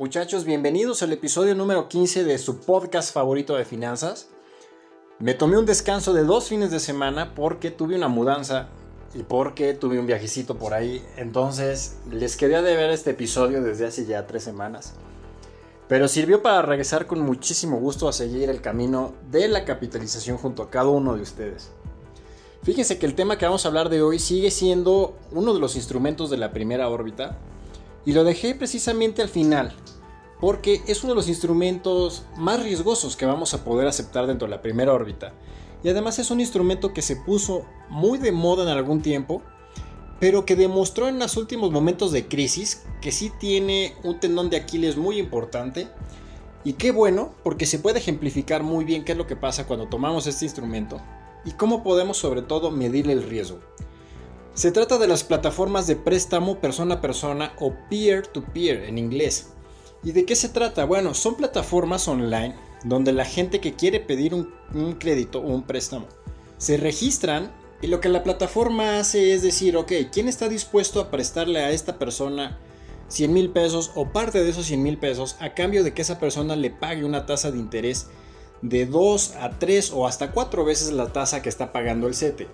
Muchachos, bienvenidos al episodio número 15 de su podcast favorito de finanzas. Me tomé un descanso de dos fines de semana porque tuve una mudanza y porque tuve un viajecito por ahí. Entonces les quería de ver este episodio desde hace ya tres semanas. Pero sirvió para regresar con muchísimo gusto a seguir el camino de la capitalización junto a cada uno de ustedes. Fíjense que el tema que vamos a hablar de hoy sigue siendo uno de los instrumentos de la primera órbita y lo dejé precisamente al final porque es uno de los instrumentos más riesgosos que vamos a poder aceptar dentro de la primera órbita. Y además es un instrumento que se puso muy de moda en algún tiempo, pero que demostró en los últimos momentos de crisis que sí tiene un tendón de Aquiles muy importante. Y qué bueno, porque se puede ejemplificar muy bien qué es lo que pasa cuando tomamos este instrumento y cómo podemos sobre todo medir el riesgo. Se trata de las plataformas de préstamo persona a persona o peer-to-peer -peer en inglés. ¿Y de qué se trata? Bueno, son plataformas online donde la gente que quiere pedir un, crédito o un préstamo se registran y lo que la plataforma hace es decir, ok, ¿quién está dispuesto a prestarle a esta persona 100 mil pesos o parte de esos 100 mil pesos a cambio de que esa persona le pague una tasa de interés de 2 a 3 o hasta 4 veces la tasa que está pagando el CETE?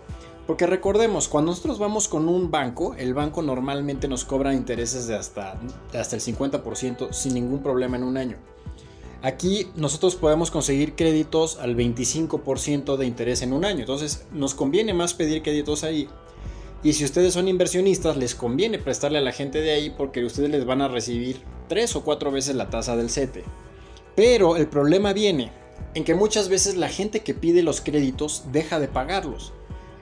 Porque recordemos, cuando nosotros vamos con un banco, el banco normalmente nos cobra intereses de hasta, hasta el 50% sin ningún problema en un año. Aquí nosotros podemos conseguir créditos al 25% de interés en un año. Entonces nos conviene más pedir créditos ahí. Y si ustedes son inversionistas, les conviene prestarle a la gente de ahí porque ustedes les van a recibir 3 o 4 veces la tasa del CETE. Pero el problema viene en que muchas veces la gente que pide los créditos deja de pagarlos.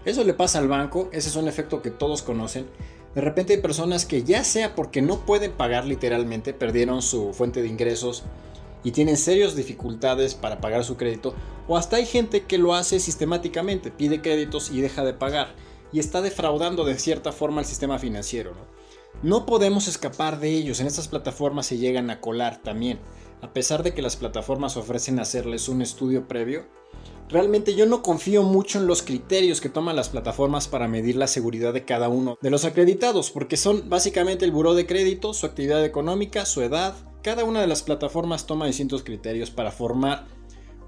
Eso le pasa al banco, ese es un efecto que todos conocen. De repente hay personas que ya sea porque no pueden pagar literalmente, perdieron su fuente de ingresos y tienen serias dificultades para pagar su crédito, o hasta hay gente que lo hace sistemáticamente, pide créditos y deja de pagar, y está defraudando de cierta forma al sistema financiero. ¿no? no podemos escapar de ellos, en estas plataformas se llegan a colar también, a pesar de que las plataformas ofrecen hacerles un estudio previo, Realmente yo no confío mucho en los criterios que toman las plataformas para medir la seguridad de cada uno de los acreditados, porque son básicamente el buró de crédito, su actividad económica, su edad. Cada una de las plataformas toma distintos criterios para formar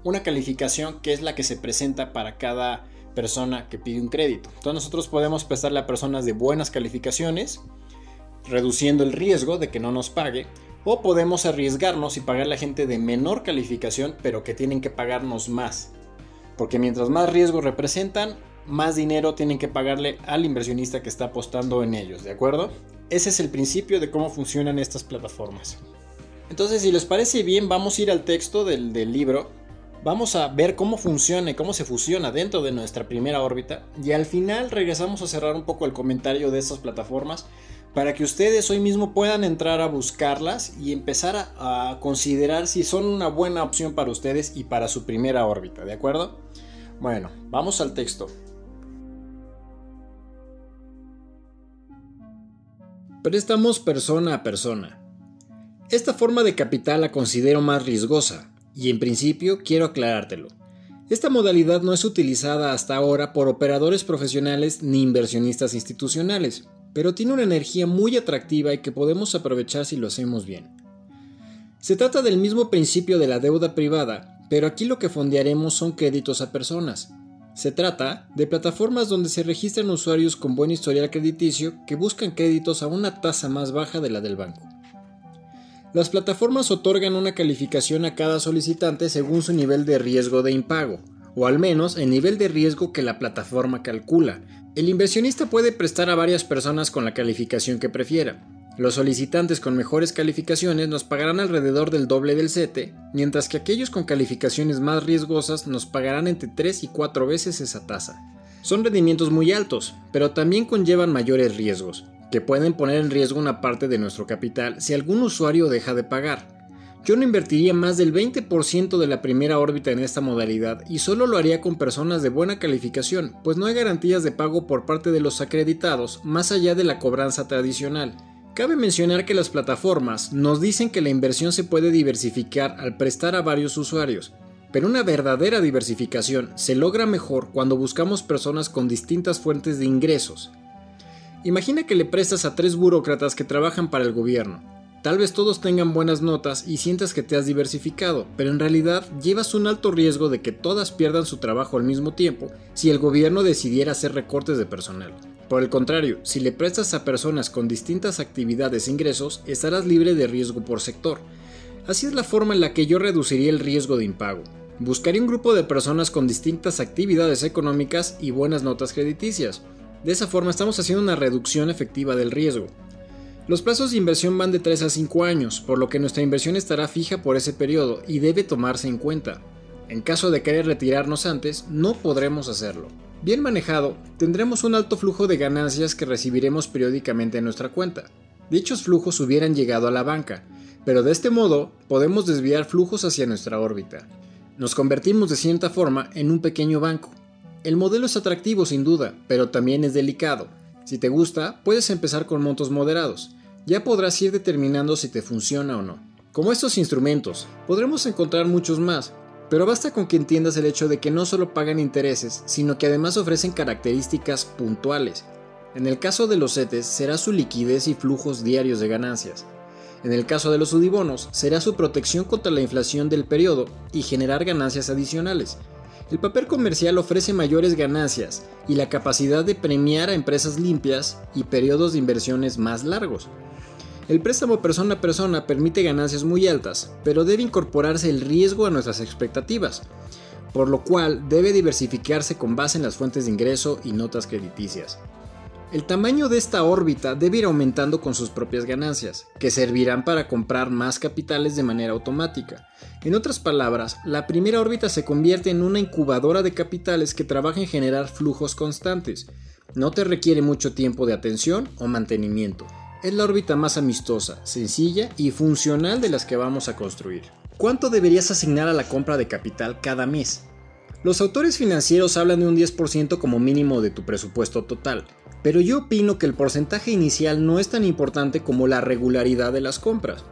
una calificación que es la que se presenta para cada persona que pide un crédito. Entonces nosotros podemos prestarle a personas de buenas calificaciones, reduciendo el riesgo de que no nos pague, o podemos arriesgarnos y pagarle a gente de menor calificación, pero que tienen que pagarnos más porque mientras más riesgo representan, más dinero tienen que pagarle al inversionista que está apostando en ellos, ¿de acuerdo? Ese es el principio de cómo funcionan estas plataformas. Entonces, si les parece bien, vamos a ir al texto del, del libro. Vamos a ver cómo funciona y cómo se fusiona dentro de nuestra primera órbita. Y al final regresamos a cerrar un poco el comentario de estas plataformas para que ustedes hoy mismo puedan entrar a buscarlas y empezar a, considerar si son una buena opción para ustedes y para su primera órbita, ¿de acuerdo? Bueno, vamos al texto. Préstamos persona a persona. Esta forma de capital la considero más riesgosa y en principio quiero aclarártelo. Esta modalidad no es utilizada hasta ahora por operadores profesionales ni inversionistas institucionales pero tiene una energía muy atractiva y que podemos aprovechar si lo hacemos bien. Se trata del mismo principio de la deuda privada, pero aquí lo que fondearemos son créditos a personas. Se trata de plataformas donde se registran usuarios con buen historial crediticio que buscan créditos a una tasa más baja de la del banco. Las plataformas otorgan una calificación a cada solicitante según su nivel de riesgo de impago, o al menos el nivel de riesgo que la plataforma calcula, el inversionista puede prestar a varias personas con la calificación que prefiera. Los solicitantes con mejores calificaciones nos pagarán alrededor del doble del CETE, mientras que aquellos con calificaciones más riesgosas nos pagarán entre 3 y 4 veces esa tasa. Son rendimientos muy altos, pero también conllevan mayores riesgos, que pueden poner en riesgo una parte de nuestro capital si algún usuario deja de pagar. Yo no invertiría más del 20% de la primera órbita en esta modalidad y solo lo haría con personas de buena calificación, pues no hay garantías de pago por parte de los acreditados más allá de la cobranza tradicional. Cabe mencionar que las plataformas nos dicen que la inversión se puede diversificar al prestar a varios usuarios, pero una verdadera diversificación se logra mejor cuando buscamos personas con distintas fuentes de ingresos. Imagina que le prestas a tres burócratas que trabajan para el gobierno Tal vez todos tengan buenas notas y sientas que te has diversificado, pero en realidad llevas un alto riesgo de que todas pierdan su trabajo al mismo tiempo si el gobierno decidiera hacer recortes de personal. Por el contrario, si le prestas a personas con distintas actividades e ingresos, estarás libre de riesgo por sector. Así es la forma en la que yo reduciría el riesgo de impago. Buscaría un grupo de personas con distintas actividades económicas y buenas notas crediticias. De esa forma estamos haciendo una reducción efectiva del riesgo. Los plazos de inversión van de 3 a 5 años, por lo que nuestra inversión estará fija por ese periodo y debe tomarse en cuenta. En caso de querer retirarnos antes, no podremos hacerlo. Bien manejado, tendremos un alto flujo de ganancias que recibiremos periódicamente en nuestra cuenta. Dichos flujos hubieran llegado a la banca, pero de este modo podemos desviar flujos hacia nuestra órbita. Nos convertimos de cierta forma en un pequeño banco. El modelo es atractivo sin duda, pero también es delicado. Si te gusta, puedes empezar con montos moderados ya podrás ir determinando si te funciona o no. Como estos instrumentos, podremos encontrar muchos más, pero basta con que entiendas el hecho de que no solo pagan intereses, sino que además ofrecen características puntuales. En el caso de los CETES será su liquidez y flujos diarios de ganancias. En el caso de los UDIBONOS será su protección contra la inflación del periodo y generar ganancias adicionales. El papel comercial ofrece mayores ganancias y la capacidad de premiar a empresas limpias y periodos de inversiones más largos. El préstamo persona a persona permite ganancias muy altas, pero debe incorporarse el riesgo a nuestras expectativas, por lo cual debe diversificarse con base en las fuentes de ingreso y notas crediticias. El tamaño de esta órbita debe ir aumentando con sus propias ganancias, que servirán para comprar más capitales de manera automática. En otras palabras, la primera órbita se convierte en una incubadora de capitales que trabaja en generar flujos constantes. No te requiere mucho tiempo de atención o mantenimiento es la órbita más amistosa, sencilla y funcional de las que vamos a construir. ¿Cuánto deberías asignar a la compra de capital cada mes? Los autores financieros hablan de un 10% como mínimo de tu presupuesto total, pero yo opino que el porcentaje inicial no es tan importante como la regularidad de las compras.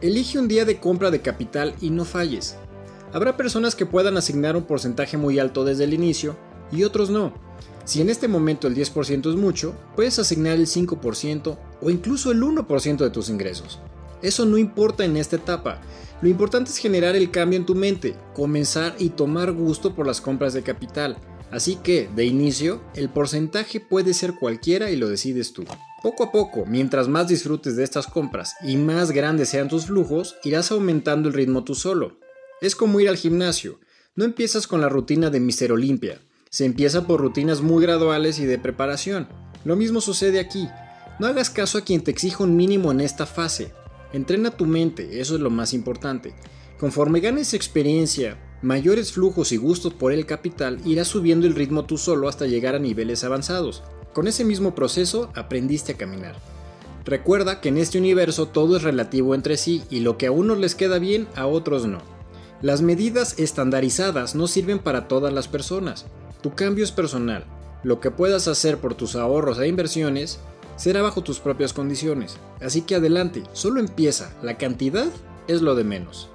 Elige un día de compra de capital y no falles. Habrá personas que puedan asignar un porcentaje muy alto desde el inicio y otros no. Si en este momento el 10% es mucho, puedes asignar el 5% o incluso el 1% de tus ingresos. Eso no importa en esta etapa. Lo importante es generar el cambio en tu mente, comenzar y tomar gusto por las compras de capital. Así que, de inicio, el porcentaje puede ser cualquiera y lo decides tú. Poco a poco, mientras más disfrutes de estas compras y más grandes sean tus flujos, irás aumentando el ritmo tú solo. Es como ir al gimnasio. No empiezas con la rutina de Mister Olimpia, se empieza por rutinas muy graduales y de preparación. Lo mismo sucede aquí. No hagas caso a quien te exija un mínimo en esta fase. Entrena tu mente, eso es lo más importante. Conforme ganes experiencia, mayores flujos y gustos por el capital, irás subiendo el ritmo tú solo hasta llegar a niveles avanzados. Con ese mismo proceso aprendiste a caminar. Recuerda que en este universo todo es relativo entre sí y lo que a unos les queda bien, a otros no. Las medidas estandarizadas no sirven para todas las personas. Tu cambio es personal. Lo que puedas hacer por tus ahorros e inversiones será bajo tus propias condiciones. Así que adelante, solo empieza. La cantidad es lo de menos.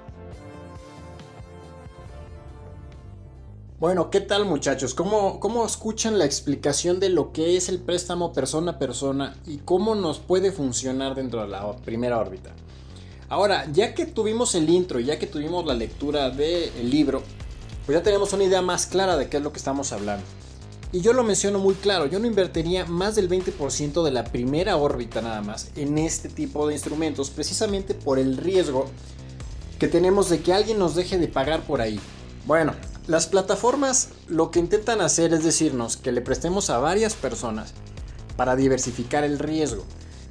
Bueno, ¿qué tal muchachos? ¿Cómo, ¿Cómo, escuchan la explicación de lo que es el préstamo persona a persona y cómo nos puede funcionar dentro de la primera órbita? Ahora, ya que tuvimos el intro, ya que tuvimos la lectura del libro, pues ya tenemos una idea más clara de qué es lo que estamos hablando. Y yo lo menciono muy claro, yo no invertiría más del 20% de la primera órbita nada más en este tipo de instrumentos, precisamente por el riesgo que tenemos de que alguien nos deje de pagar por ahí. Bueno, las plataformas lo que intentan hacer es decirnos que le prestemos a varias personas para diversificar el riesgo.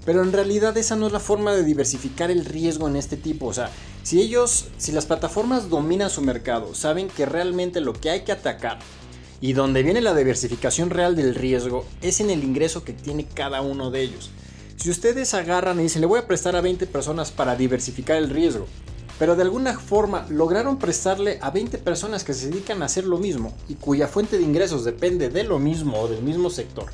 Pero en realidad esa no es la forma de diversificar el riesgo en este tipo. O sea, si ellos, si las plataformas dominan su mercado, saben que realmente lo que hay que atacar y donde viene la diversificación real del riesgo es en el ingreso que tiene cada uno de ellos. Si ustedes agarran y dicen, le voy a prestar a 20 personas para diversificar el riesgo, pero de alguna forma lograron prestarle a 20 personas que se dedican a hacer lo mismo y cuya fuente de ingresos depende de lo mismo o del mismo sector,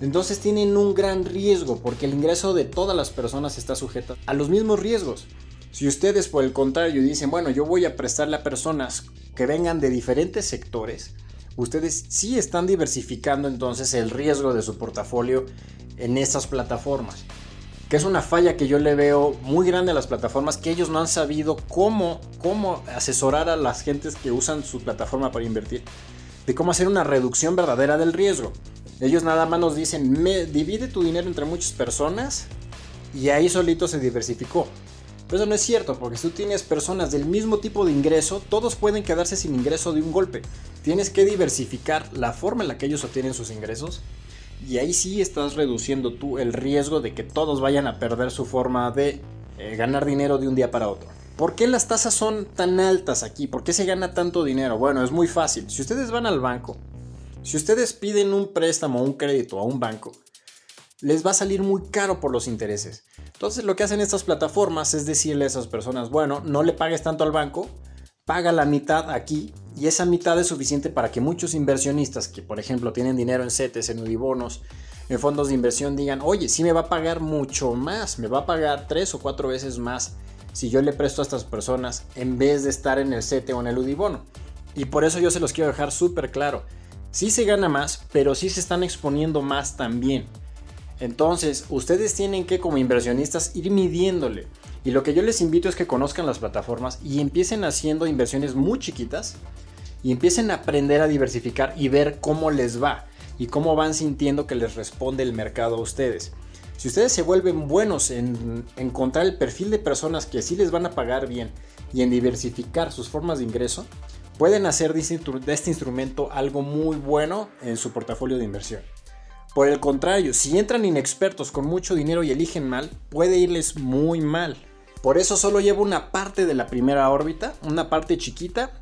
entonces tienen un gran riesgo porque el ingreso de todas las personas está sujeto a los mismos riesgos. Si ustedes por el contrario dicen, bueno, yo voy a prestarle a personas que vengan de diferentes sectores, ustedes sí están diversificando entonces el riesgo de su portafolio en estas plataformas. que es una falla que yo le veo muy grande a las plataformas, que ellos no han sabido cómo, cómo asesorar a las gentes que usan su plataforma para invertir, de cómo hacer una reducción verdadera del riesgo. Ellos nada más nos dicen, divide tu dinero entre muchas personas y ahí solito se diversificó. Pero eso no es cierto, porque si tú tienes personas del mismo tipo de ingreso, todos pueden quedarse sin ingreso de un golpe. Tienes que diversificar la forma en la que ellos obtienen sus ingresos y ahí sí estás reduciendo tú el riesgo de que todos vayan a perder su forma de eh, ganar dinero de un día para otro. ¿Por qué las tasas son tan altas aquí? ¿Por qué se gana tanto dinero? Bueno, es muy fácil. Si ustedes van al banco, si ustedes piden un préstamo o un crédito a un banco, les va a salir muy caro por los intereses. Entonces lo que hacen estas plataformas es decirle a esas personas, bueno, no le pagues tanto al banco, paga la mitad aquí y esa mitad es suficiente para que muchos inversionistas que por ejemplo tienen dinero en CETES, en Udibonos, en fondos de inversión digan, oye, sí me va a pagar mucho más, me va a pagar tres o cuatro veces más si yo le presto a estas personas en vez de estar en el CETE o en el Udibono. Y por eso yo se los quiero dejar súper claro. Sí se gana más, pero sí se están exponiendo más también. Entonces, ustedes tienen que como inversionistas ir midiéndole. Y lo que yo les invito es que conozcan las plataformas y empiecen haciendo inversiones muy chiquitas y empiecen a aprender a diversificar y ver cómo les va y cómo van sintiendo que les responde el mercado a ustedes. Si ustedes se vuelven buenos en encontrar el perfil de personas que sí les van a pagar bien y en diversificar sus formas de ingreso, pueden hacer de este instrumento algo muy bueno en su portafolio de inversión. Por el contrario, si entran inexpertos con mucho dinero y eligen mal, puede irles muy mal. Por eso solo llevo una parte de la primera órbita, una parte chiquita,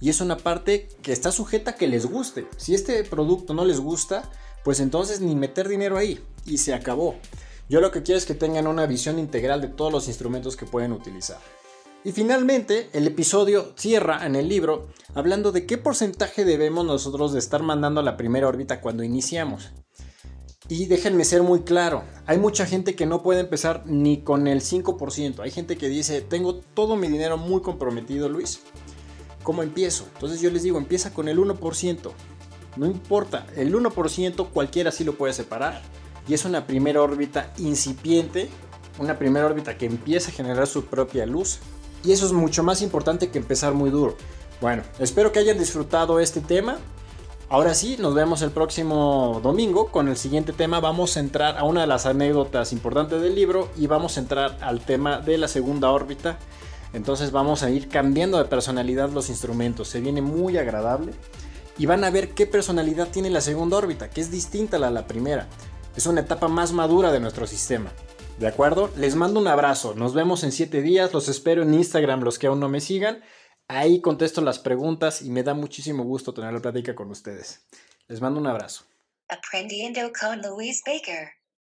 y es una parte que está sujeta a que les guste. Si este producto no les gusta, pues entonces ni meter dinero ahí y se acabó. Yo lo que quiero es que tengan una visión integral de todos los instrumentos que pueden utilizar. Y finalmente, el episodio cierra en el libro hablando de qué porcentaje debemos nosotros de estar mandando a la primera órbita cuando iniciamos. Y déjenme ser muy claro, hay mucha gente que no puede empezar ni con el 5%. Hay gente que dice, tengo todo mi dinero muy comprometido, Luis. ¿Cómo empiezo? Entonces yo les digo, empieza con el 1%. No importa, el 1% cualquiera sí lo puede separar. Y es una primera órbita incipiente, una primera órbita que empieza a generar su propia luz. Y eso es mucho más importante que empezar muy duro. Bueno, espero que hayan disfrutado este tema. Ahora sí, nos vemos el próximo domingo con el siguiente tema. Vamos a entrar a una de las anécdotas importantes del libro y vamos a entrar al tema de la segunda órbita. Entonces vamos a ir cambiando de personalidad los instrumentos. Se viene muy agradable y van a ver qué personalidad tiene la segunda órbita, que es distinta a la, primera. Es una etapa más madura de nuestro sistema. ¿De acuerdo? Les mando un abrazo. Nos vemos en 7 días. Los espero en Instagram los que aún no me sigan. Ahí contesto las preguntas y me da muchísimo gusto tener la plática con ustedes. Les mando un abrazo. Aprendiendo con Luis Baker.